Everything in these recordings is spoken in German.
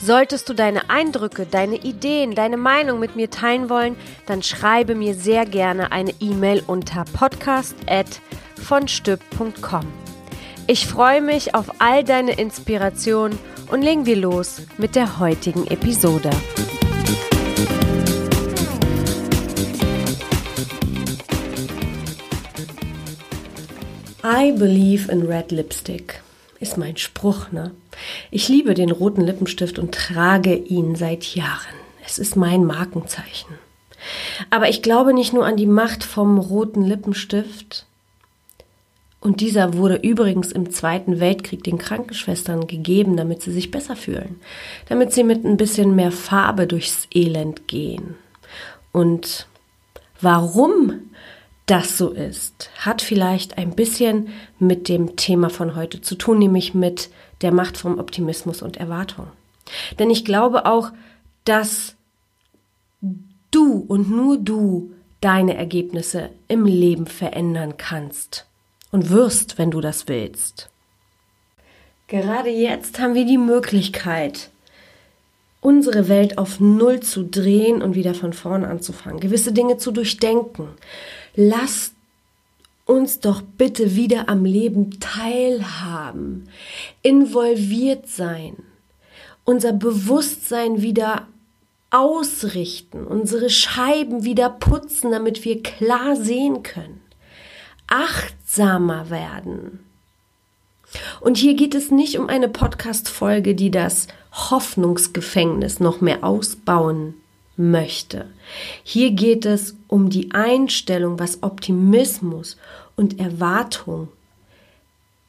Solltest du deine Eindrücke, deine Ideen, deine Meinung mit mir teilen wollen, dann schreibe mir sehr gerne eine E-Mail unter podcast@vonstück.com. Ich freue mich auf all deine Inspirationen und legen wir los mit der heutigen Episode. I believe in red lipstick ist mein Spruch, ne? Ich liebe den roten Lippenstift und trage ihn seit Jahren. Es ist mein Markenzeichen. Aber ich glaube nicht nur an die Macht vom roten Lippenstift. Und dieser wurde übrigens im Zweiten Weltkrieg den Krankenschwestern gegeben, damit sie sich besser fühlen, damit sie mit ein bisschen mehr Farbe durchs Elend gehen. Und warum das so ist, hat vielleicht ein bisschen mit dem Thema von heute zu tun, nämlich mit der Macht vom Optimismus und Erwartung. Denn ich glaube auch, dass du und nur du deine Ergebnisse im Leben verändern kannst und wirst, wenn du das willst. Gerade jetzt haben wir die Möglichkeit, unsere Welt auf Null zu drehen und wieder von vorne anzufangen, gewisse Dinge zu durchdenken, lasst uns doch bitte wieder am Leben teilhaben, involviert sein, unser Bewusstsein wieder ausrichten, unsere Scheiben wieder putzen, damit wir klar sehen können, achtsamer werden. Und hier geht es nicht um eine Podcast-Folge, die das Hoffnungsgefängnis noch mehr ausbauen möchte. Hier geht es um die Einstellung, was Optimismus und Erwartung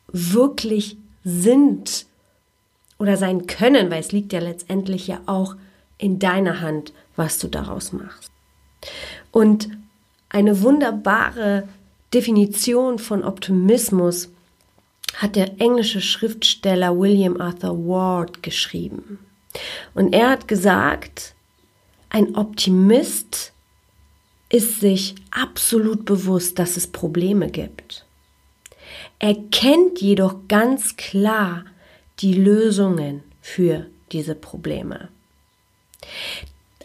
wirklich sind oder sein können, weil es liegt ja letztendlich ja auch in deiner Hand, was du daraus machst. Und eine wunderbare Definition von Optimismus hat der englische Schriftsteller William Arthur Ward geschrieben. Und er hat gesagt, ein Optimist ist sich absolut bewusst, dass es Probleme gibt. Er kennt jedoch ganz klar die Lösungen für diese Probleme.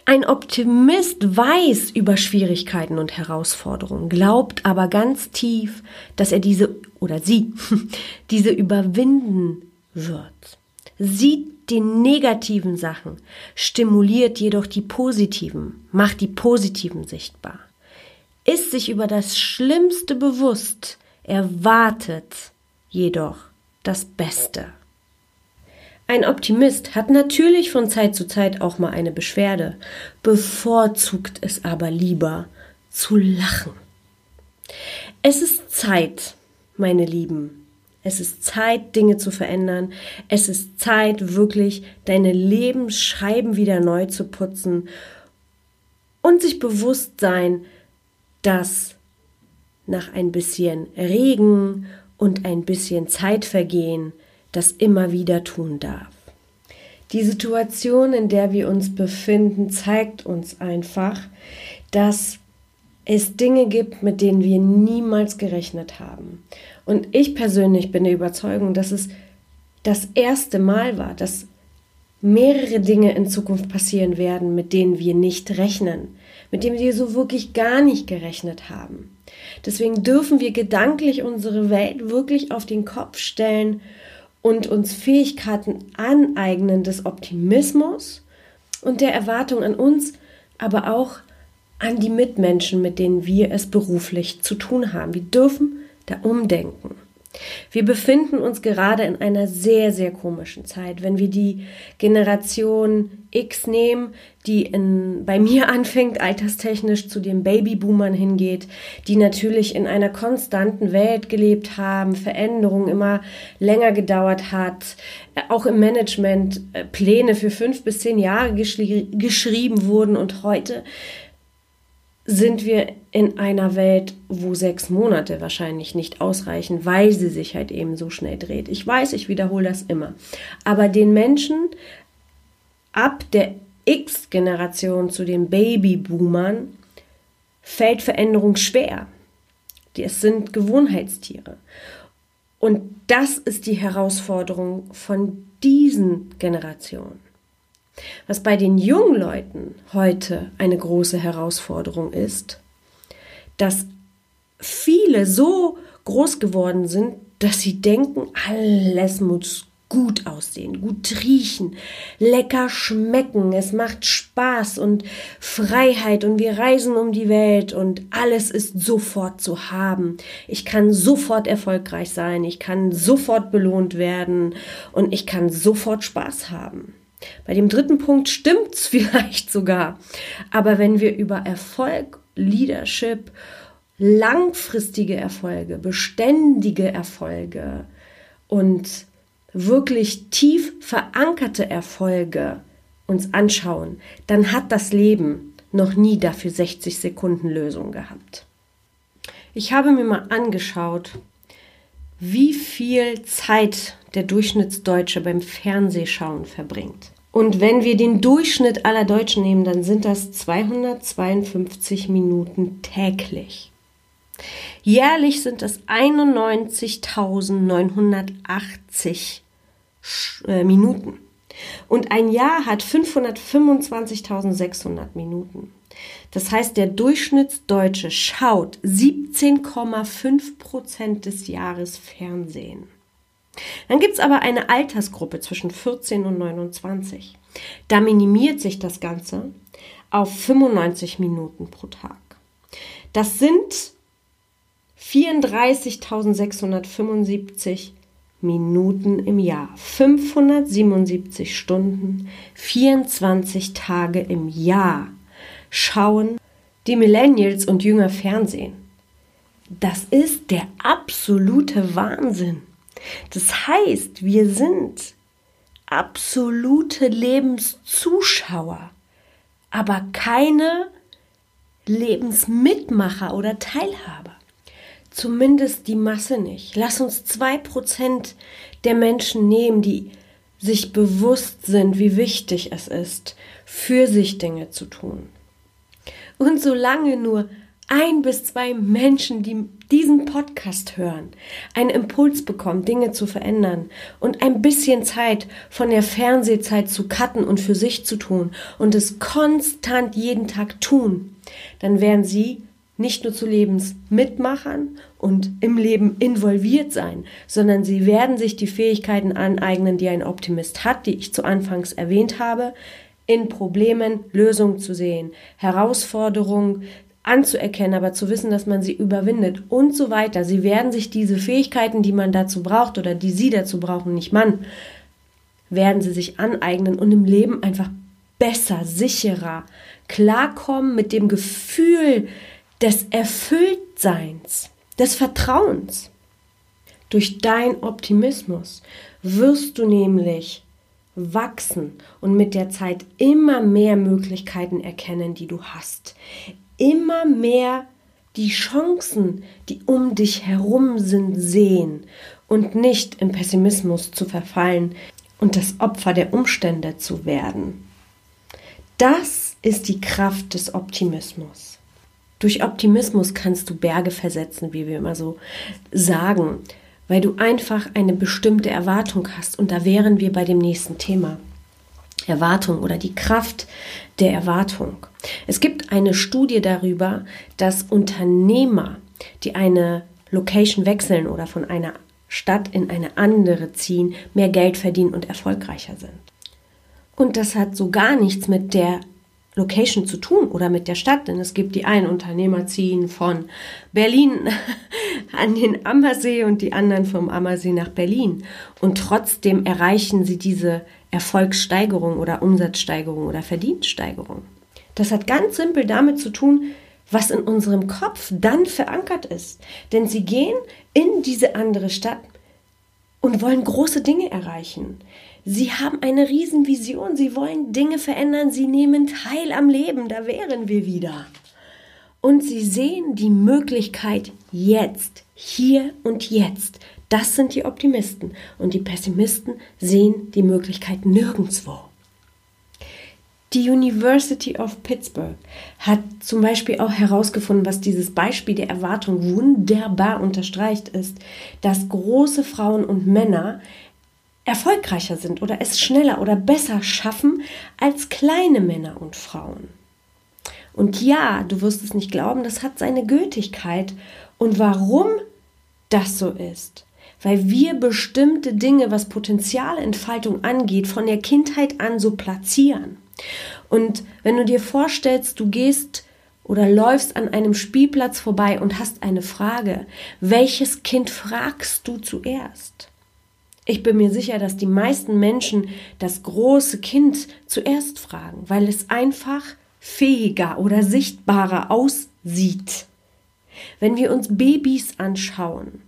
Ein Optimist weiß über Schwierigkeiten und Herausforderungen, glaubt aber ganz tief, dass er diese oder sie diese überwinden wird. Sieht die negativen Sachen, stimuliert jedoch die positiven, macht die positiven sichtbar. Ist sich über das Schlimmste bewusst, erwartet jedoch das Beste. Ein Optimist hat natürlich von Zeit zu Zeit auch mal eine Beschwerde, bevorzugt es aber lieber zu lachen. Es ist Zeit, meine Lieben, es ist Zeit, Dinge zu verändern. Es ist Zeit, wirklich deine Lebensscheiben wieder neu zu putzen und sich bewusst sein, dass nach ein bisschen Regen und ein bisschen Zeitvergehen das immer wieder tun darf. Die Situation, in der wir uns befinden, zeigt uns einfach, dass es Dinge gibt, mit denen wir niemals gerechnet haben. Und ich persönlich bin der Überzeugung, dass es das erste Mal war, dass mehrere Dinge in Zukunft passieren werden, mit denen wir nicht rechnen, mit denen wir so wirklich gar nicht gerechnet haben. Deswegen dürfen wir gedanklich unsere Welt wirklich auf den Kopf stellen und uns Fähigkeiten aneignen des Optimismus und der Erwartung an uns, aber auch an die Mitmenschen, mit denen wir es beruflich zu tun haben. Wir dürfen da umdenken. Wir befinden uns gerade in einer sehr, sehr komischen Zeit. Wenn wir die Generation X nehmen, die in, bei mir anfängt, alterstechnisch zu den Babyboomern hingeht, die natürlich in einer konstanten Welt gelebt haben, Veränderung immer länger gedauert hat, auch im Management äh, Pläne für fünf bis zehn Jahre geschrieben wurden und heute sind wir in einer Welt, wo sechs Monate wahrscheinlich nicht ausreichen, weil sie sich halt eben so schnell dreht. Ich weiß, ich wiederhole das immer. Aber den Menschen ab der X-Generation zu den Babyboomern fällt Veränderung schwer. Es sind Gewohnheitstiere. Und das ist die Herausforderung von diesen Generationen. Was bei den jungen Leuten heute eine große Herausforderung ist, dass viele so groß geworden sind, dass sie denken, alles muss gut aussehen, gut riechen, lecker schmecken, es macht Spaß und Freiheit und wir reisen um die Welt und alles ist sofort zu haben. Ich kann sofort erfolgreich sein, ich kann sofort belohnt werden und ich kann sofort Spaß haben. Bei dem dritten Punkt stimmt's vielleicht sogar. Aber wenn wir über Erfolg, Leadership, langfristige Erfolge, beständige Erfolge und wirklich tief verankerte Erfolge uns anschauen, dann hat das Leben noch nie dafür 60 Sekunden Lösung gehabt. Ich habe mir mal angeschaut, wie viel Zeit der Durchschnittsdeutsche beim Fernsehschauen verbringt. Und wenn wir den Durchschnitt aller Deutschen nehmen, dann sind das 252 Minuten täglich. Jährlich sind es 91.980 äh, Minuten. Und ein Jahr hat 525.600 Minuten. Das heißt, der Durchschnittsdeutsche schaut 17,5 Prozent des Jahres Fernsehen. Dann gibt es aber eine Altersgruppe zwischen 14 und 29. Da minimiert sich das Ganze auf 95 Minuten pro Tag. Das sind 34.675 Minuten im Jahr, 577 Stunden, 24 Tage im Jahr schauen die Millennials und Jünger Fernsehen. Das ist der absolute Wahnsinn. Das heißt, wir sind absolute Lebenszuschauer, aber keine Lebensmitmacher oder Teilhaber. Zumindest die Masse nicht. Lass uns zwei Prozent der Menschen nehmen, die sich bewusst sind, wie wichtig es ist, für sich Dinge zu tun. Und solange nur ein bis zwei Menschen, die diesen Podcast hören, einen Impuls bekommen, Dinge zu verändern und ein bisschen Zeit von der Fernsehzeit zu cutten und für sich zu tun und es konstant jeden Tag tun, dann werden sie nicht nur zu Lebensmitmachern und im Leben involviert sein, sondern sie werden sich die Fähigkeiten aneignen, die ein Optimist hat, die ich zu Anfangs erwähnt habe, in Problemen Lösungen zu sehen, Herausforderungen anzuerkennen, aber zu wissen, dass man sie überwindet und so weiter. Sie werden sich diese Fähigkeiten, die man dazu braucht oder die sie dazu brauchen, nicht man, werden sie sich aneignen und im Leben einfach besser, sicherer klarkommen mit dem Gefühl des Erfülltseins, des Vertrauens. Durch dein Optimismus wirst du nämlich wachsen und mit der Zeit immer mehr Möglichkeiten erkennen, die du hast immer mehr die Chancen, die um dich herum sind, sehen und nicht im Pessimismus zu verfallen und das Opfer der Umstände zu werden. Das ist die Kraft des Optimismus. Durch Optimismus kannst du Berge versetzen, wie wir immer so sagen, weil du einfach eine bestimmte Erwartung hast. Und da wären wir bei dem nächsten Thema. Erwartung oder die Kraft der Erwartung. Es gibt eine Studie darüber, dass Unternehmer, die eine Location wechseln oder von einer Stadt in eine andere ziehen, mehr Geld verdienen und erfolgreicher sind. Und das hat so gar nichts mit der Location zu tun oder mit der Stadt, denn es gibt die einen Unternehmer ziehen von Berlin an den Ammersee und die anderen vom Ammersee nach Berlin und trotzdem erreichen sie diese Erfolgssteigerung oder Umsatzsteigerung oder Verdienststeigerung. Das hat ganz simpel damit zu tun, was in unserem Kopf dann verankert ist. Denn sie gehen in diese andere Stadt und wollen große Dinge erreichen. Sie haben eine Riesenvision, sie wollen Dinge verändern, sie nehmen teil am Leben, da wären wir wieder. und sie sehen die Möglichkeit jetzt, hier und jetzt. Das sind die Optimisten und die Pessimisten sehen die Möglichkeit nirgendwo. Die University of Pittsburgh hat zum Beispiel auch herausgefunden, was dieses Beispiel der Erwartung wunderbar unterstreicht, ist, dass große Frauen und Männer erfolgreicher sind oder es schneller oder besser schaffen als kleine Männer und Frauen. Und ja, du wirst es nicht glauben, das hat seine Gültigkeit. Und warum das so ist? Weil wir bestimmte Dinge, was Potenzialentfaltung angeht, von der Kindheit an so platzieren. Und wenn du dir vorstellst, du gehst oder läufst an einem Spielplatz vorbei und hast eine Frage, welches Kind fragst du zuerst? Ich bin mir sicher, dass die meisten Menschen das große Kind zuerst fragen, weil es einfach fähiger oder sichtbarer aussieht. Wenn wir uns Babys anschauen,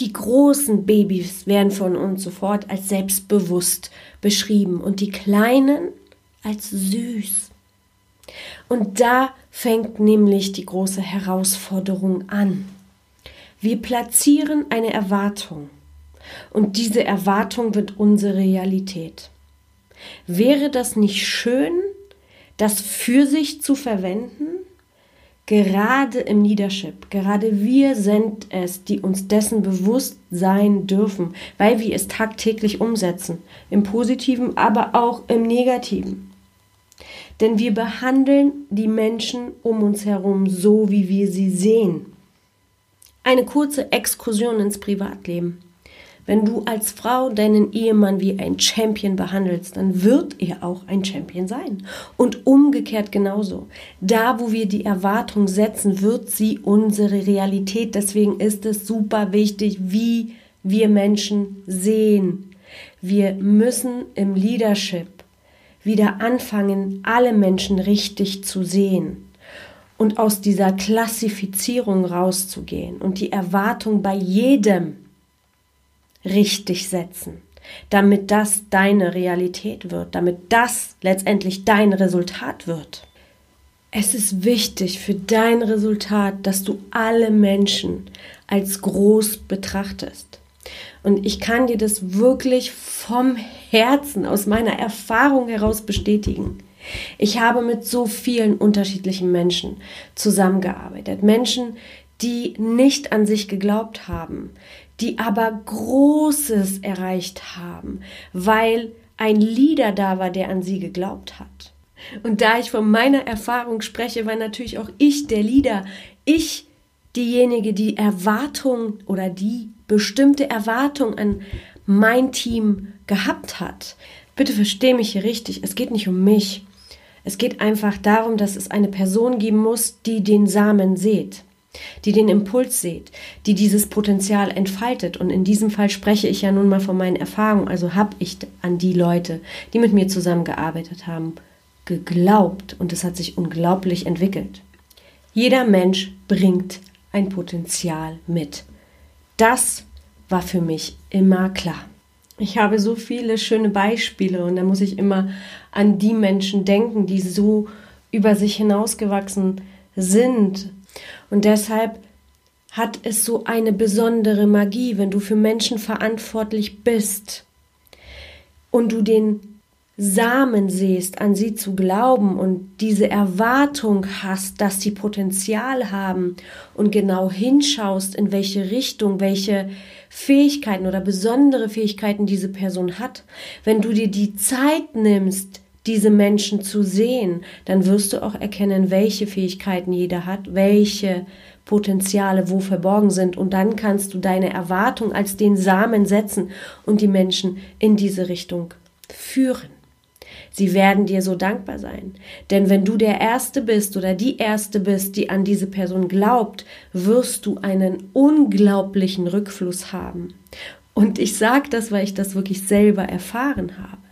die großen Babys werden von uns sofort als selbstbewusst beschrieben und die kleinen als süß. Und da fängt nämlich die große Herausforderung an. Wir platzieren eine Erwartung und diese Erwartung wird unsere Realität. Wäre das nicht schön, das für sich zu verwenden? Gerade im Leadership, gerade wir sind es, die uns dessen bewusst sein dürfen, weil wir es tagtäglich umsetzen, im positiven, aber auch im negativen. Denn wir behandeln die Menschen um uns herum so, wie wir sie sehen. Eine kurze Exkursion ins Privatleben. Wenn du als Frau deinen Ehemann wie ein Champion behandelst, dann wird er auch ein Champion sein. Und umgekehrt genauso. Da, wo wir die Erwartung setzen, wird sie unsere Realität. Deswegen ist es super wichtig, wie wir Menschen sehen. Wir müssen im Leadership wieder anfangen, alle Menschen richtig zu sehen und aus dieser Klassifizierung rauszugehen und die Erwartung bei jedem richtig setzen, damit das deine Realität wird, damit das letztendlich dein Resultat wird. Es ist wichtig für dein Resultat, dass du alle Menschen als groß betrachtest. Und ich kann dir das wirklich vom Herzen, aus meiner Erfahrung heraus bestätigen. Ich habe mit so vielen unterschiedlichen Menschen zusammengearbeitet. Menschen, die nicht an sich geglaubt haben, die aber Großes erreicht haben, weil ein Leader da war, der an sie geglaubt hat. Und da ich von meiner Erfahrung spreche, war natürlich auch ich der Leader, ich diejenige, die Erwartung oder die bestimmte Erwartung an mein Team gehabt hat. Bitte versteh mich hier richtig, es geht nicht um mich. Es geht einfach darum, dass es eine Person geben muss, die den Samen sät die den Impuls seht, die dieses Potenzial entfaltet. Und in diesem Fall spreche ich ja nun mal von meinen Erfahrungen. Also habe ich an die Leute, die mit mir zusammengearbeitet haben, geglaubt und es hat sich unglaublich entwickelt. Jeder Mensch bringt ein Potenzial mit. Das war für mich immer klar. Ich habe so viele schöne Beispiele und da muss ich immer an die Menschen denken, die so über sich hinausgewachsen sind und deshalb hat es so eine besondere Magie, wenn du für Menschen verantwortlich bist und du den Samen siehst, an sie zu glauben und diese Erwartung hast, dass sie Potenzial haben und genau hinschaust, in welche Richtung, welche Fähigkeiten oder besondere Fähigkeiten diese Person hat. Wenn du dir die Zeit nimmst, diese Menschen zu sehen, dann wirst du auch erkennen, welche Fähigkeiten jeder hat, welche Potenziale wo verborgen sind und dann kannst du deine Erwartung als den Samen setzen und die Menschen in diese Richtung führen. Sie werden dir so dankbar sein. Denn wenn du der Erste bist oder die Erste bist, die an diese Person glaubt, wirst du einen unglaublichen Rückfluss haben. Und ich sage das, weil ich das wirklich selber erfahren habe.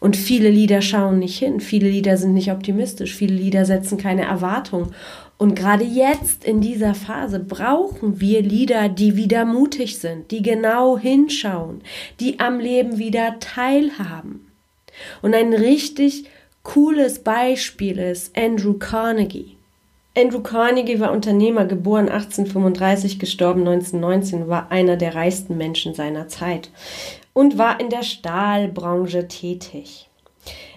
Und viele Lieder schauen nicht hin, viele Lieder sind nicht optimistisch, viele Lieder setzen keine Erwartung. Und gerade jetzt in dieser Phase brauchen wir Lieder, die wieder mutig sind, die genau hinschauen, die am Leben wieder teilhaben. Und ein richtig cooles Beispiel ist Andrew Carnegie. Andrew Carnegie war Unternehmer, geboren 1835, gestorben 1919, war einer der reichsten Menschen seiner Zeit und war in der Stahlbranche tätig.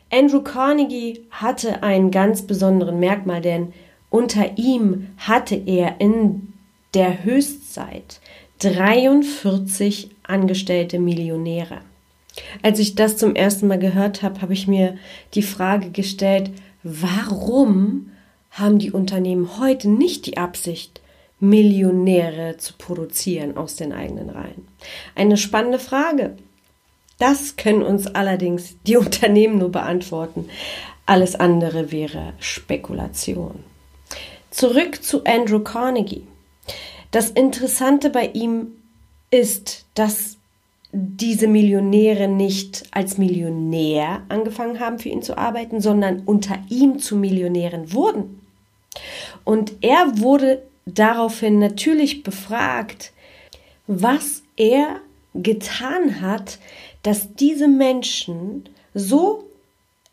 Andrew Carnegie hatte einen ganz besonderen Merkmal, denn unter ihm hatte er in der Höchstzeit 43 angestellte Millionäre. Als ich das zum ersten Mal gehört habe, habe ich mir die Frage gestellt, warum haben die Unternehmen heute nicht die Absicht, Millionäre zu produzieren aus den eigenen Reihen? Eine spannende Frage. Das können uns allerdings die Unternehmen nur beantworten. Alles andere wäre Spekulation. Zurück zu Andrew Carnegie. Das Interessante bei ihm ist, dass diese Millionäre nicht als Millionär angefangen haben, für ihn zu arbeiten, sondern unter ihm zu Millionären wurden. Und er wurde daraufhin natürlich befragt, was er getan hat, dass diese Menschen so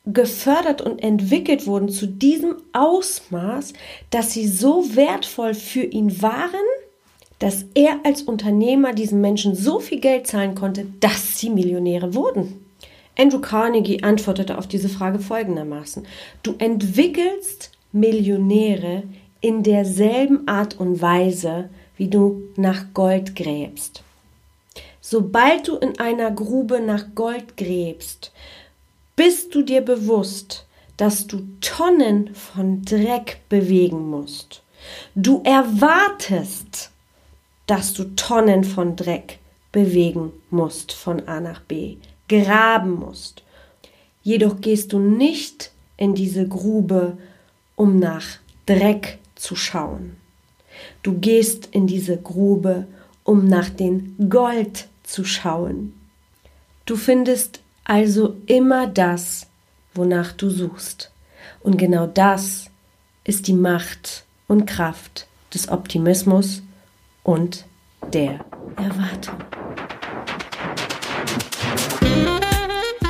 gefördert und entwickelt wurden zu diesem Ausmaß, dass sie so wertvoll für ihn waren, dass er als Unternehmer diesen Menschen so viel Geld zahlen konnte, dass sie Millionäre wurden. Andrew Carnegie antwortete auf diese Frage folgendermaßen. Du entwickelst Millionäre in derselben Art und Weise, wie du nach Gold gräbst. Sobald du in einer Grube nach Gold gräbst, bist du dir bewusst, dass du Tonnen von Dreck bewegen musst. Du erwartest, dass du Tonnen von Dreck bewegen musst von A nach B, graben musst. Jedoch gehst du nicht in diese Grube, um nach Dreck zu schauen. Du gehst in diese Grube, um nach den Gold zu schauen. Du findest also immer das, wonach du suchst. Und genau das ist die Macht und Kraft des Optimismus und der Erwartung.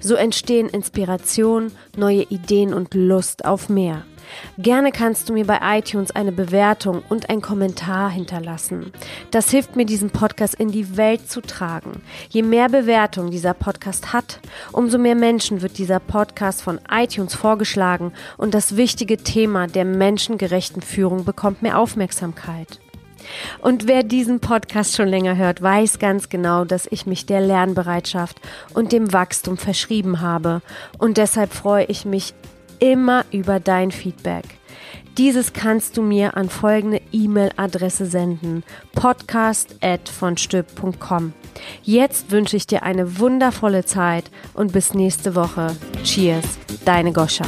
So entstehen Inspiration, neue Ideen und Lust auf mehr. Gerne kannst du mir bei iTunes eine Bewertung und einen Kommentar hinterlassen. Das hilft mir, diesen Podcast in die Welt zu tragen. Je mehr Bewertung dieser Podcast hat, umso mehr Menschen wird dieser Podcast von iTunes vorgeschlagen und das wichtige Thema der menschengerechten Führung bekommt mehr Aufmerksamkeit. Und wer diesen Podcast schon länger hört, weiß ganz genau, dass ich mich der Lernbereitschaft und dem Wachstum verschrieben habe. Und deshalb freue ich mich immer über dein Feedback. Dieses kannst du mir an folgende E-Mail-Adresse senden: podcast@vonstüb.com. Jetzt wünsche ich dir eine wundervolle Zeit und bis nächste Woche. Cheers, deine Goscha.